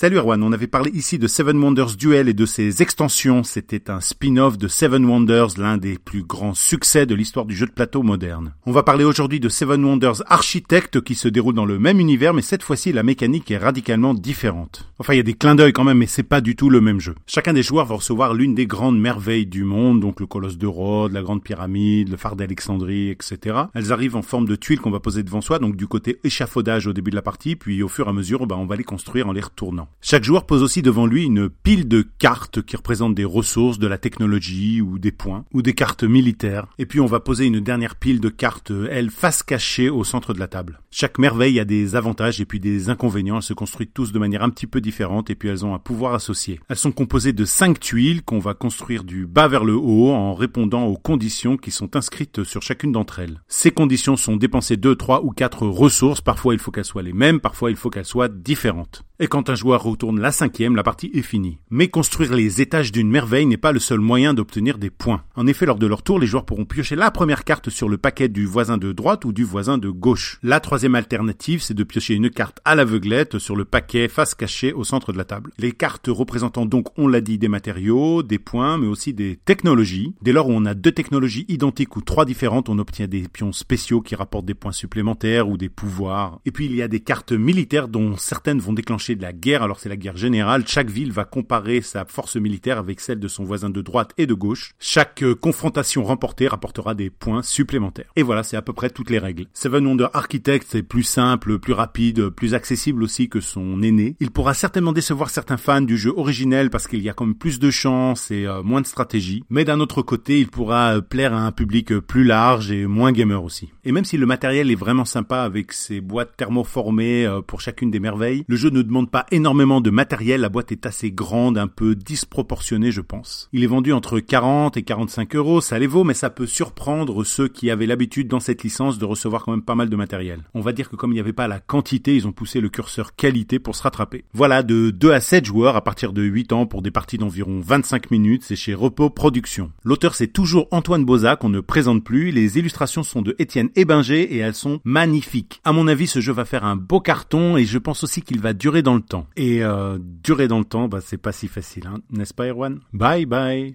Salut Erwan, on avait parlé ici de Seven Wonders Duel et de ses extensions. C'était un spin-off de Seven Wonders, l'un des plus grands succès de l'histoire du jeu de plateau moderne. On va parler aujourd'hui de Seven Wonders Architect qui se déroule dans le même univers mais cette fois-ci la mécanique est radicalement différente. Enfin il y a des clins d'œil quand même mais c'est pas du tout le même jeu. Chacun des joueurs va recevoir l'une des grandes merveilles du monde, donc le colosse de Rhodes, la grande pyramide, le phare d'Alexandrie, etc. Elles arrivent en forme de tuiles qu'on va poser devant soi, donc du côté échafaudage au début de la partie, puis au fur et à mesure bah, on va les construire en les retournant. Chaque joueur pose aussi devant lui une pile de cartes qui représentent des ressources, de la technologie ou des points, ou des cartes militaires. Et puis on va poser une dernière pile de cartes, elles, face cachée au centre de la table. Chaque merveille a des avantages et puis des inconvénients. Elles se construisent tous de manière un petit peu différente et puis elles ont un pouvoir associé. Elles sont composées de cinq tuiles qu'on va construire du bas vers le haut en répondant aux conditions qui sont inscrites sur chacune d'entre elles. Ces conditions sont dépenser deux, trois ou quatre ressources. Parfois il faut qu'elles soient les mêmes, parfois il faut qu'elles soient différentes. Et quand un joueur retourne la cinquième, la partie est finie. Mais construire les étages d'une merveille n'est pas le seul moyen d'obtenir des points. En effet, lors de leur tour, les joueurs pourront piocher la première carte sur le paquet du voisin de droite ou du voisin de gauche. La troisième alternative, c'est de piocher une carte à l'aveuglette sur le paquet face cachée au centre de la table. Les cartes représentant donc, on l'a dit, des matériaux, des points, mais aussi des technologies. Dès lors où on a deux technologies identiques ou trois différentes, on obtient des pions spéciaux qui rapportent des points supplémentaires ou des pouvoirs. Et puis il y a des cartes militaires dont certaines vont déclencher de la guerre, alors c'est la guerre générale. Chaque ville va comparer sa force militaire avec celle de son voisin de droite et de gauche. Chaque euh, confrontation remportée rapportera des points supplémentaires. Et voilà, c'est à peu près toutes les règles. Seven Wonder Architect, c'est plus simple, plus rapide, plus accessible aussi que son aîné. Il pourra certainement décevoir certains fans du jeu originel parce qu'il y a comme plus de chance et euh, moins de stratégie. Mais d'un autre côté, il pourra euh, plaire à un public plus large et moins gamer aussi. Et même si le matériel est vraiment sympa avec ses boîtes thermoformées pour chacune des merveilles, le jeu ne demande pas énormément de matériel, la boîte est assez grande, un peu disproportionnée je pense. Il est vendu entre 40 et 45 euros, ça les vaut, mais ça peut surprendre ceux qui avaient l'habitude dans cette licence de recevoir quand même pas mal de matériel. On va dire que comme il n'y avait pas la quantité, ils ont poussé le curseur qualité pour se rattraper. Voilà, de 2 à 7 joueurs à partir de 8 ans pour des parties d'environ 25 minutes, c'est chez Repos Productions. L'auteur c'est toujours Antoine Boza qu'on ne présente plus, les illustrations sont de Étienne Ebinger et elles sont magnifiques. À mon avis, ce jeu va faire un beau carton et je pense aussi qu'il va durer dans le temps. Et euh, durer dans le temps, bah, c'est pas si facile, hein, n'est-ce pas, Erwan? Bye bye.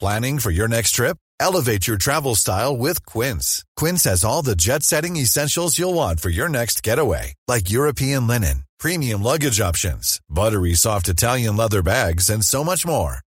Planning for your next trip? Elevate your travel style with Quince. Quince has all the jet-setting essentials you'll want for your next getaway, like European linen, premium luggage options, buttery soft Italian leather bags, and so much more.